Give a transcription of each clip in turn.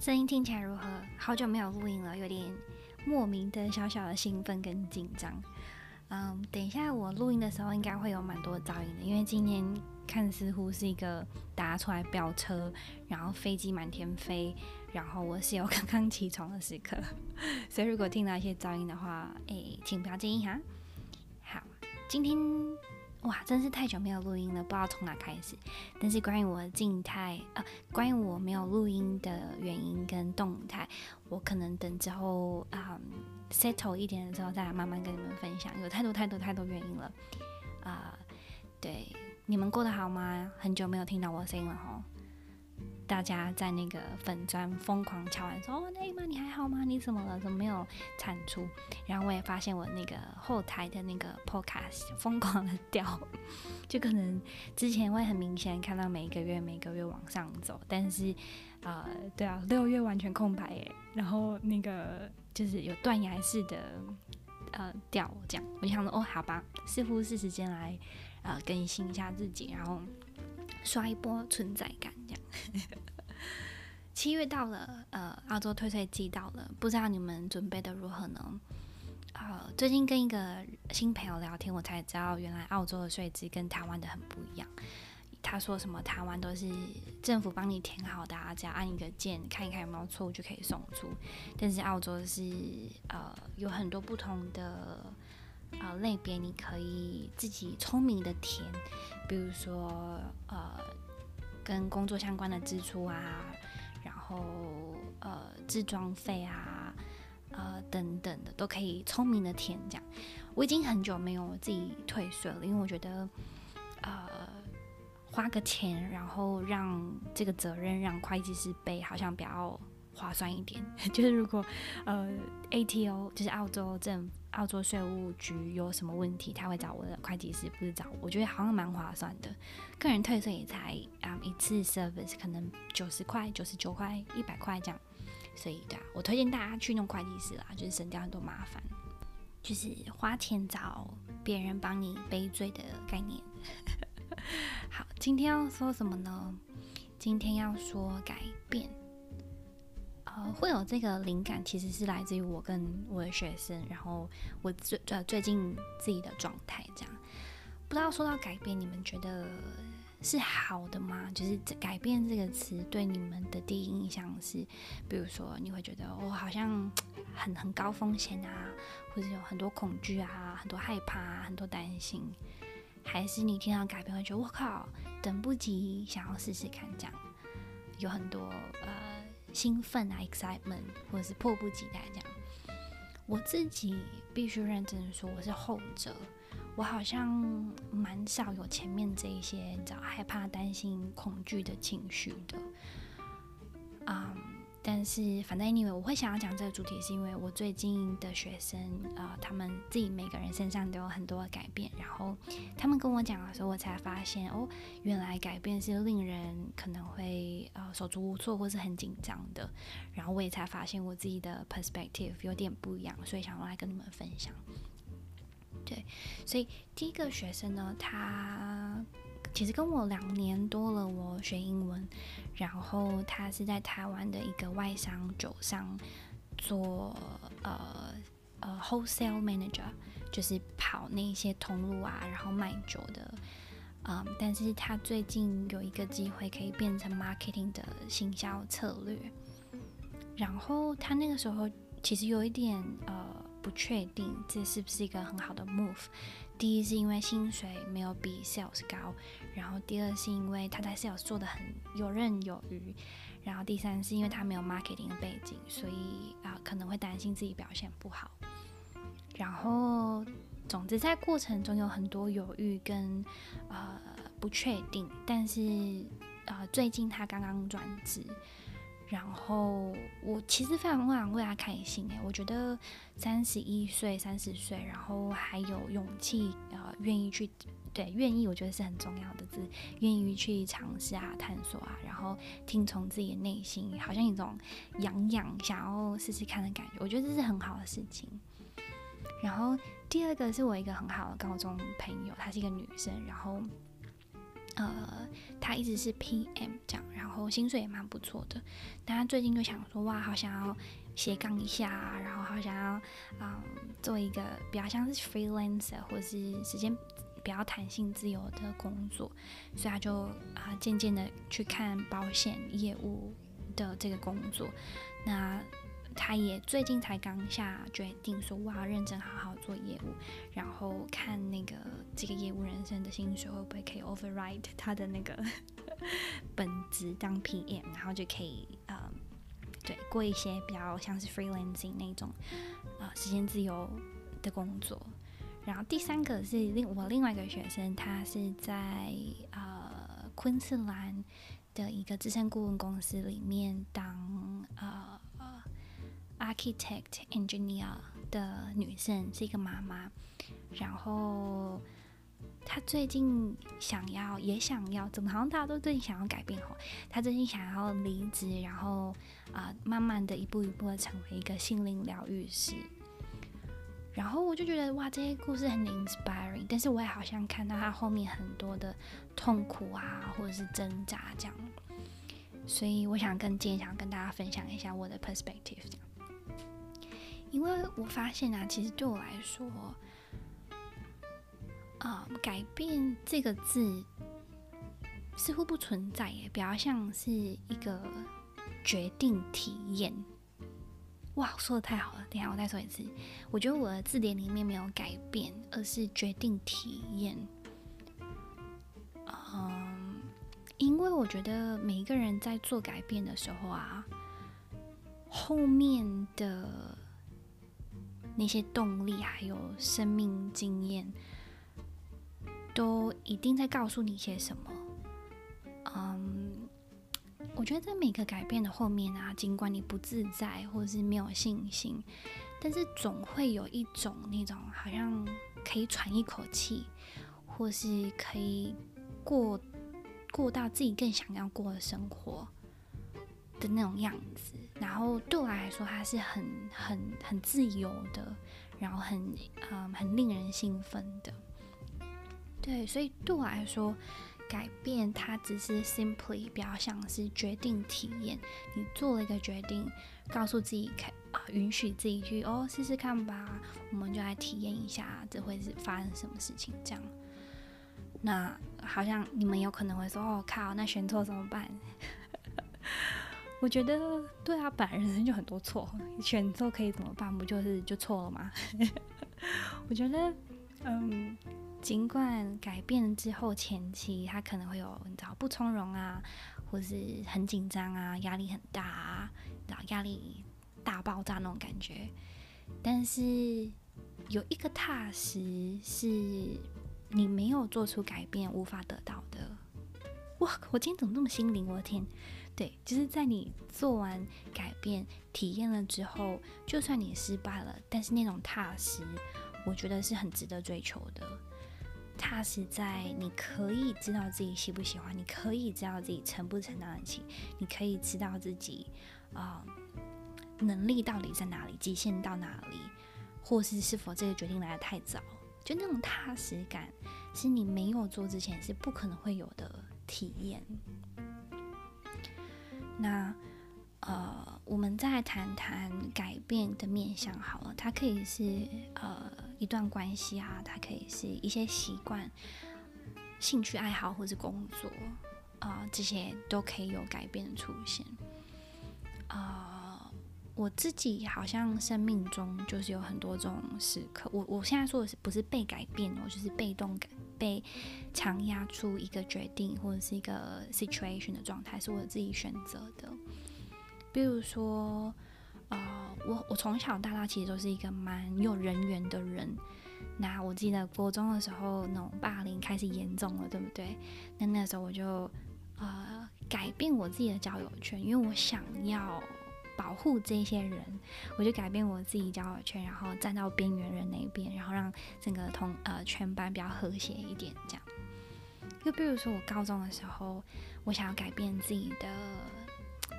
声音听起来如何？好久没有录音了，有点莫名的小小的兴奋跟紧张。嗯，等一下我录音的时候应该会有蛮多噪音的，因为今天看似乎是一个大家出来飙车，然后飞机满天飞，然后我室友 刚刚起床的时刻，所以如果听到一些噪音的话，诶、请不要介意哈。好，今天。哇，真是太久没有录音了，不知道从哪开始。但是关于我的静态，啊，关于我没有录音的原因跟动态，我可能等之后啊、settle 一点的时候再来慢慢跟你们分享。有太多太多太多原因了，啊、对，你们过得好吗？很久没有听到我的声音了吼。大家在那个粉砖疯狂敲完说：“哦，那妈你还好吗？你怎么了？怎么没有产出？”然后我也发现我那个后台的那个 podcast 疯狂的掉，就可能之前会很明显看到每一个月每个月往上走，但是呃，对啊，六月完全空白耶。然后那个就是有断崖式的呃掉这样，我就想说哦，好吧，似乎是时间来呃更新一下自己，然后刷一波存在感。七月到了，呃，澳洲退税季到了，不知道你们准备的如何呢？呃，最近跟一个新朋友聊天，我才知道原来澳洲的税制跟台湾的很不一样。他说什么台湾都是政府帮你填好的，只要按一个键，看一看有没有错误就可以送出，但是澳洲是呃有很多不同的呃类别，你可以自己聪明的填，比如说呃。跟工作相关的支出啊，然后呃，置装费啊，呃等等的都可以聪明的填这样。我已经很久没有自己退税了，因为我觉得呃花个钱，然后让这个责任让会计师背，好像比较划算一点。就是如果呃 ATO 就是澳洲政澳洲税务局有什么问题，他会找我的会计师，不是找我。我觉得好像蛮划算的。个人退税也才啊、一次 service 可能九十块、九十九块、一百块这样，所以对啊，我推荐大家去弄会计师啦，就是省掉很多麻烦，就是花钱找别人帮你背罪的概念。好，今天要说什么呢？今天要说改变。呃，会有这个灵感，其实是来自于我跟我的学生，然后我最呃最近自己的状态这样。不知道说到改变，你们觉得是好的吗？就是改变这个词对你们的第一印象是，比如说你会觉得我、好像很很高风险啊，或者有很多恐惧啊，很多害怕，很多担心，还是你听到改变会觉得我靠，等不及想要试试看这样，有很多呃。兴奋啊，excitement，或者是迫不及待这样。我自己必须认真说，我是后者。我好像蛮少有前面这一些，找，害怕、担心、恐惧的情绪的。啊、但是，反正 anyway，我会想要讲这个主题，是因为我最近的学生，呃，他们自己每个人身上都有很多的改变，然后他们跟我讲的时候，我才发现，哦，原来改变是令人可能会呃手足无措或是很紧张的，然后我也才发现我自己的 perspective 有点不一样，所以想要来跟你们分享。对，所以第一个学生呢，他。其实跟我两年多了，我学英文，然后他是在台湾的一个外商酒商做呃呃 wholesale manager，就是跑那些通路啊，然后卖酒的，嗯，但是他最近有一个机会可以变成 marketing 的行销策略，然后他那个时候其实有一点呃。不确定这是不是一个很好的 move。第一是因为薪水没有比 sales 高，然后第二是因为他在 sales 做得很游刃有余，然后第三是因为他没有 marketing 的背景，所以啊、可能会担心自己表现不好。然后总之在过程中有很多犹豫跟呃不确定，但是呃最近他刚刚转职。然后我其实非常非常为他开心诶，我觉得三十一岁、三十岁，然后还有勇气啊、呃，愿意去对愿意，我觉得是很重要的是，愿意去尝试啊、探索啊，然后听从自己的内心，好像一种痒痒想要试试看的感觉，我觉得这是很好的事情。然后第二个是我一个很好的高中朋友，她是一个女生，然后。呃，他一直是 PM 这样，然后薪水也蛮不错的。但他最近就想说，哇，好想要斜杠一下，然后好想要嗯做一个比较像是 freelancer 或是时间比较弹性自由的工作，所以他就啊渐渐的去看保险业务的这个工作。那他也最近才刚下决定说，我要认真好好做业务，然后看那个这个业务人生的薪水会不会可以 override 他的那个本职当 PM，然后就可以呃，对，过一些比较像是 freelancing 那种呃时间自由的工作。然后第三个是另我另外一个学生，他是在呃昆士兰的一个资深顾问公司里面当呃。Architect engineer 的女生是一个妈妈，然后她最近想要，也想要，怎么好像大家都最近想要改变哦？她最近想要离职，然后啊、慢慢的一步一步的成为一个心灵疗愈师。然后我就觉得哇，这些故事很 inspiring，但是我也好像看到她后面很多的痛苦啊，或者是挣扎这样，所以我想跟今天想跟大家分享一下我的 perspective 这样。因为我发现啊，其实对我来说，啊、改变这个字似乎不存在耶，比较像是一个决定体验。哇，说得太好了！等下我再说一次，我觉得我的字典里面没有改变，而是决定体验。嗯，因为我觉得每一个人在做改变的时候啊，后面的。那些动力还有生命经验，都一定在告诉你些什么。嗯，我觉得在每个改变的后面啊，尽管你不自在或者是没有信心，但是总会有一种那种好像可以喘一口气，或是可以过过到自己更想要过的生活的那种样子。然后对我来说，它是很很很自由的，然后很嗯很令人兴奋的。对，所以对我来说，改变它只是 simply 比较像是决定体验。你做了一个决定，告诉自己可啊，允许自己去哦试试看吧。我们就来体验一下，这会是发生什么事情这样。那好像你们有可能会说哦靠，那选错怎么办？我觉得对啊，本来人生就很多错，选错可以怎么办？不就是就错了吗？我觉得，嗯，尽管改变之后前期他可能会有你知道不从容啊，或是很紧张啊，压力很大啊，然后压力大爆炸那种感觉，但是有一个踏实是你没有做出改变无法得到的。哇，我今天怎么那么心灵？我的天！对，就是在你做完改变、体验了之后，就算你失败了，但是那种踏实，我觉得是很值得追求的。踏实在你可以知道自己喜不喜欢，你可以知道自己承不承担得起，你可以知道自己啊、能力到底在哪里，极限到哪里，或是是否这个决定来得太早，就那种踏实感，是你没有做之前是不可能会有的体验。那，呃，我们再谈谈改变的面向好了。它可以是呃一段关系啊，它可以是一些习惯、兴趣爱好或者工作啊，这些都可以有改变的出现。啊，呃，我自己好像生命中就是有很多这种时刻。我我现在说的是不是被改变哦，就是被动改。被强压出一个决定或者是一个 situation 的状态，是我自己选择的。比如说，呃，我我从小到大其实都是一个蛮有人缘的人。那我记得国中的时候，那种霸凌开始严重了，对不对？那那时候我就呃改变我自己的交友圈，因为我想要。保护这些人，我就改变我自己交友圈，然后站到边缘人那边，然后让整个同呃全班比较和谐一点，这样。又比如说我高中的时候，我想要改变自己的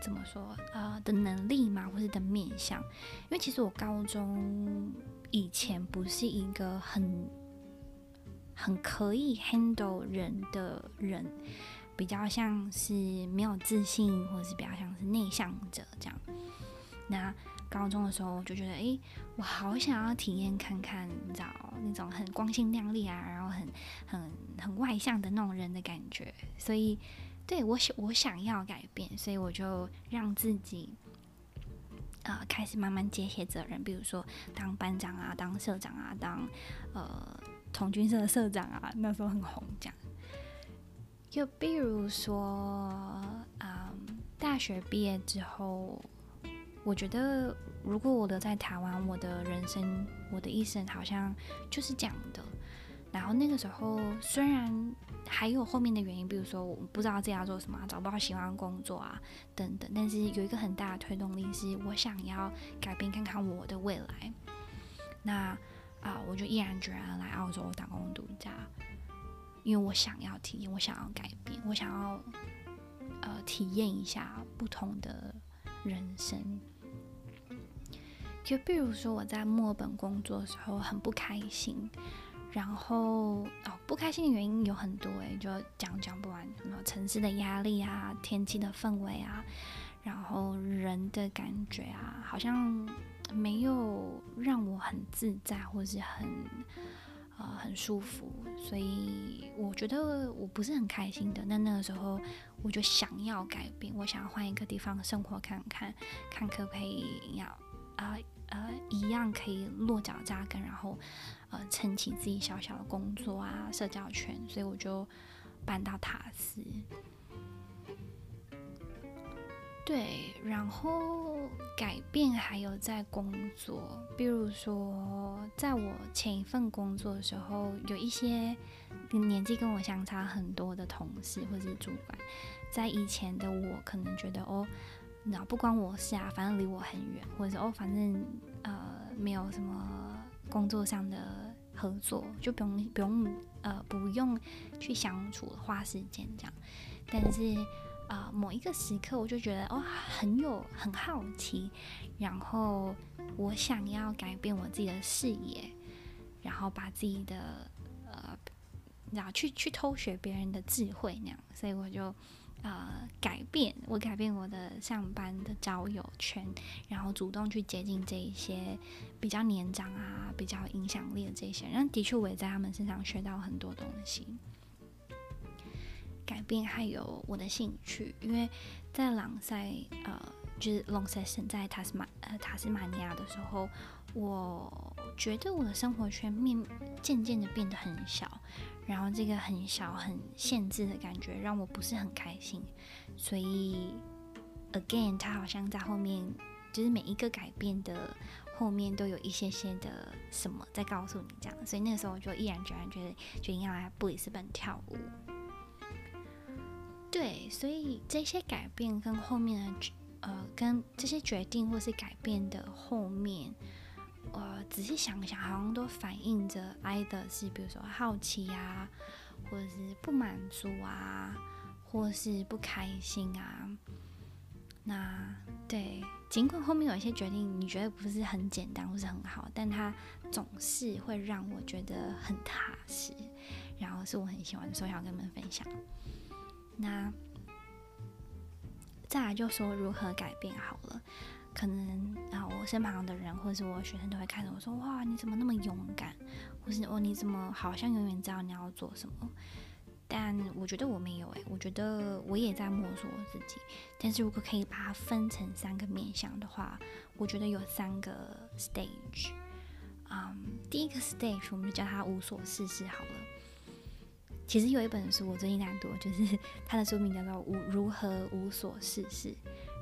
怎么说呃的能力嘛，或是的面相，因为其实我高中以前不是一个很很可以 handle 人的人，比较像是没有自信，或者是比较像是内向者这样。那高中的时候我就觉得，哎、我好想要体验看看，你知道那种很光鲜亮丽啊，然后很很很外向的那种人的感觉。所以，对，我想我想要改变，所以我就让自己。呃，开始慢慢接些责任，比如说当班长啊，当社长啊，当呃童军社的社长啊，那时候很红这样。就比如说，嗯，大学毕业之后，我觉得如果我留在台湾，我的人生，我的一生好像就是这样的。然后那个时候虽然。还有后面的原因，比如说我不知道自己要做什么，找不到喜欢工作啊，等等。但是有一个很大的推动力，是我想要改变看看我的未来。那啊、我就毅然决然来澳洲打工度假，因为我想要体验，我想要改变，我想要呃体验一下不同的人生。就比如说我在墨尔本工作的时候很不开心。然后哦，不开心的原因有很多诶，就讲讲不完。什么城市的压力啊，天气的氛围啊，然后人的感觉啊，好像没有让我很自在，或是很呃很舒服。所以我觉得我不是很开心的。那那个时候我就想要改变，我想要换一个地方生活看看，看可不可以要啊。呃，一样可以落脚扎根，然后呃，撑起自己小小的工作啊，社交圈，所以我就搬到塔斯。对，然后改变还有在工作，比如说，在我前一份工作的时候，有一些年纪跟我相差很多的同事或者是主管，在以前的我可能觉得哦。那不关我事啊，反正离我很远，或者是哦，反正呃没有什么工作上的合作，就不用不用呃不用去相处花时间这样。但是啊、某一个时刻我就觉得哦很有很好奇，然后我想要改变我自己的视野，然后把自己的呃然后去去偷学别人的智慧那样，所以我就。呃，改变我改变我的上班的交友圈，然后主动去接近这一些比较年长啊、比较影响力的这些人，的确我也在他们身上学到很多东西。改变还有我的兴趣，因为在朗赛呃，就是 long session 在塔斯马呃塔斯马尼亚的时候，我觉得我的生活圈面渐渐的变得很小。然后这个很小、很限制的感觉让我不是很开心，所以，again，他好像在后面，就是每一个改变的后面都有一些些的什么在告诉你这样，所以那个时候我就毅然决然觉得决定要来布里斯本跳舞。对，所以这些改变跟后面的呃，跟这些决定或是改变的后面。呃，仔细想想，好像都反映着 either 是比如说好奇啊，或者是不满足啊，或是不开心啊。那对，尽管后面有一些决定你觉得不是很简单或是很好，但它总是会让我觉得很踏实，然后是我很喜欢，所以想跟你们分享。那再来就说如何改变好了。可能啊，我身旁的人或者是我学生都会看着我说：“哇，你怎么那么勇敢？”或是“哦，你怎么好像永远知道你要做什么？”但我觉得我没有诶，我觉得我也在摸索我自己。但是如果可以把它分成三个面向的话，我觉得有三个 stage。嗯，第一个 stage 我们就叫它无所事事好了。其实有一本书我最近在读，就是 它的书名叫做《无如何无所事事》。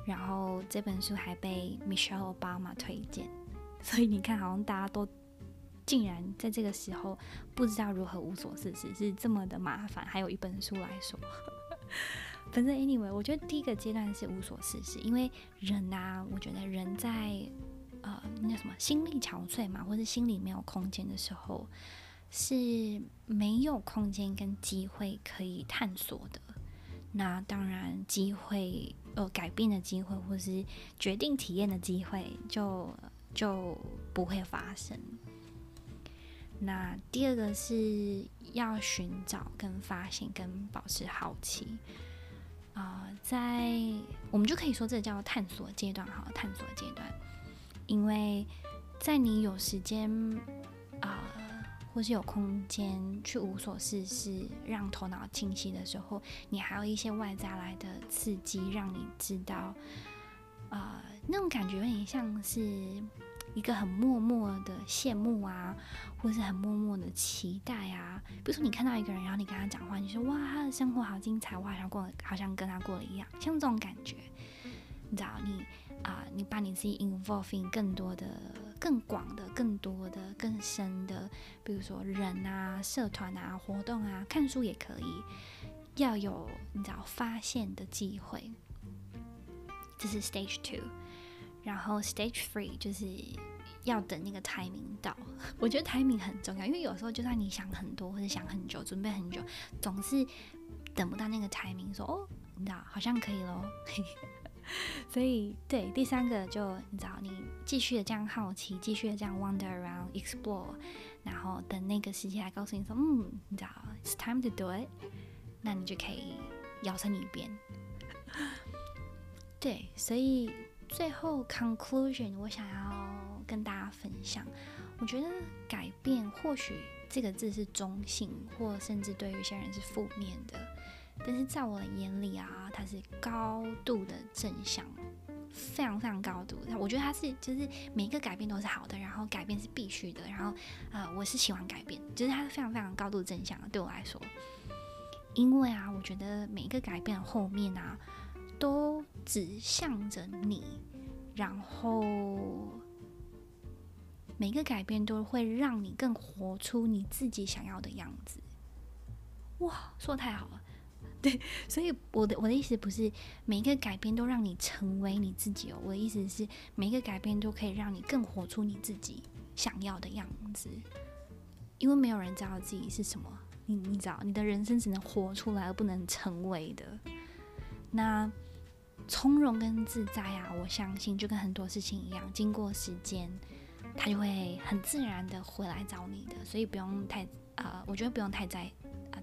然后这本书还被 Michelle Obama 推荐，所以你看，好像大家都竟然在这个时候不知道如何无所事事是这么的麻烦。还有一本书来说，反正 anyway，我觉得第一个阶段是无所事事，因为人啊，我觉得人在呃那什么心力憔悴嘛，或者心里没有空间的时候，是没有空间跟机会可以探索的。那当然，机会呃改变的机会，或是决定体验的机会，就就不会发生。那第二个是要寻找、跟发现、跟保持好奇。啊、在我们就可以说这叫探索阶段，哈，探索阶段，因为在你有时间啊、或是有空间去无所事事，让头脑清晰的时候，你还有一些外在来的刺激，让你知道，啊、呃，那种感觉有点像是。一个很默默的羡慕啊，或是很默默的期待啊。比如说，你看到一个人，然后你跟他讲话，你说哇，他的生活好精彩，我好像过，好像跟他过了一样，像这种感觉。你知道，你啊、你把你自己 involving 更多的、更广的、更多的、更深的，比如说人啊、社团啊、活动啊，看书也可以，要有你知道发现的机会。这是 stage two。然后 stage three 就是要等那个 timing 到，我觉得 timing 很重要，因为有时候就算你想很多或者想很久，准备很久，总是等不到那个 timing，说哦，你知道好像可以咯。所以对第三个就你知道，你继续的这样好奇，继续的这样 wander around explore，然后等那个时机来告诉你说，嗯，你知道 it's time to do it，那你就可以摇身一变。对，所以。最后 conclusion，我想要跟大家分享，我觉得改变或许这个字是中性，或甚至对于一些人是负面的，但是在我的眼里啊，它是高度的正向，非常非常高度。我觉得它是就是每一个改变都是好的，然后改变是必须的，然后呃，我是喜欢改变，就是它是非常非常高度正向的，对我来说，因为啊，我觉得每一个改变后面啊。都指向着你，然后每个改变都会让你更活出你自己想要的样子。哇，说得太好了，所以我的我的意思不是每一个改变都让你成为你自己哦，我的意思是每一个改变都可以让你更活出你自己想要的样子，因为没有人知道自己是什么，你你知道，你的人生只能活出来而不能成为的，那。从容跟自在啊，我相信就跟很多事情一样，经过时间，它就会很自然的回来找你的，所以不用太呃，我觉得不用太在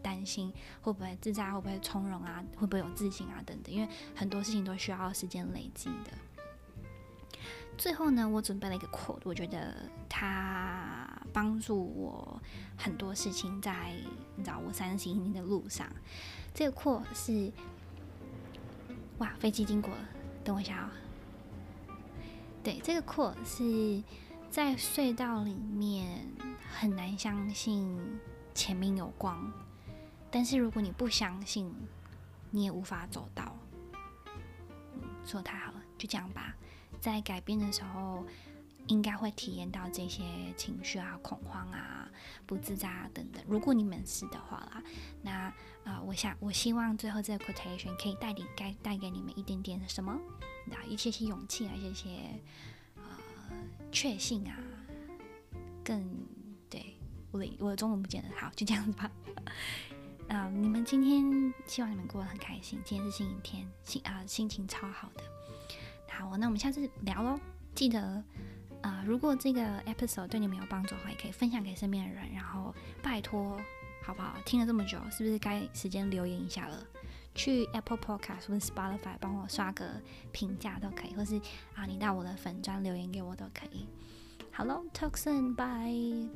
担心会不会自在，会不会从容啊，会不会有自信啊等等，因为很多事情都需要时间累积的。最后呢，我准备了一个扩我觉得它帮助我很多事情在，你知道我三十一年的路上，这个扩是。哇，飞机经过了，等我一下啊、哦。对，这个扩是在隧道里面很难相信前面有光，但是如果你不相信，你也无法走到。嗯，说太好了，就这样吧。在改变的时候。应该会体验到这些情绪啊、恐慌啊、不自在啊等等。如果你们是的话啦，那啊、我想我希望最后这个 quotation 可以带点带带给你们一点点什么？那一些些勇气啊，一些些呃确信啊，更对我的我的中文不见得好，就这样子吧。啊、你们今天希望你们过得很开心。今天是星期天，心啊、心情超好的。好，那我们下次聊喽，记得。啊、如果这个 episode 对你们有帮助的话，也可以分享给身边的人。然后拜托，好不好？听了这么久，是不是该时间留言一下了？去 Apple Podcast 或者 Spotify 帮我刷个评价都可以，或是啊，你到我的粉专留言给我都可以。好喽，Talk soon，bye。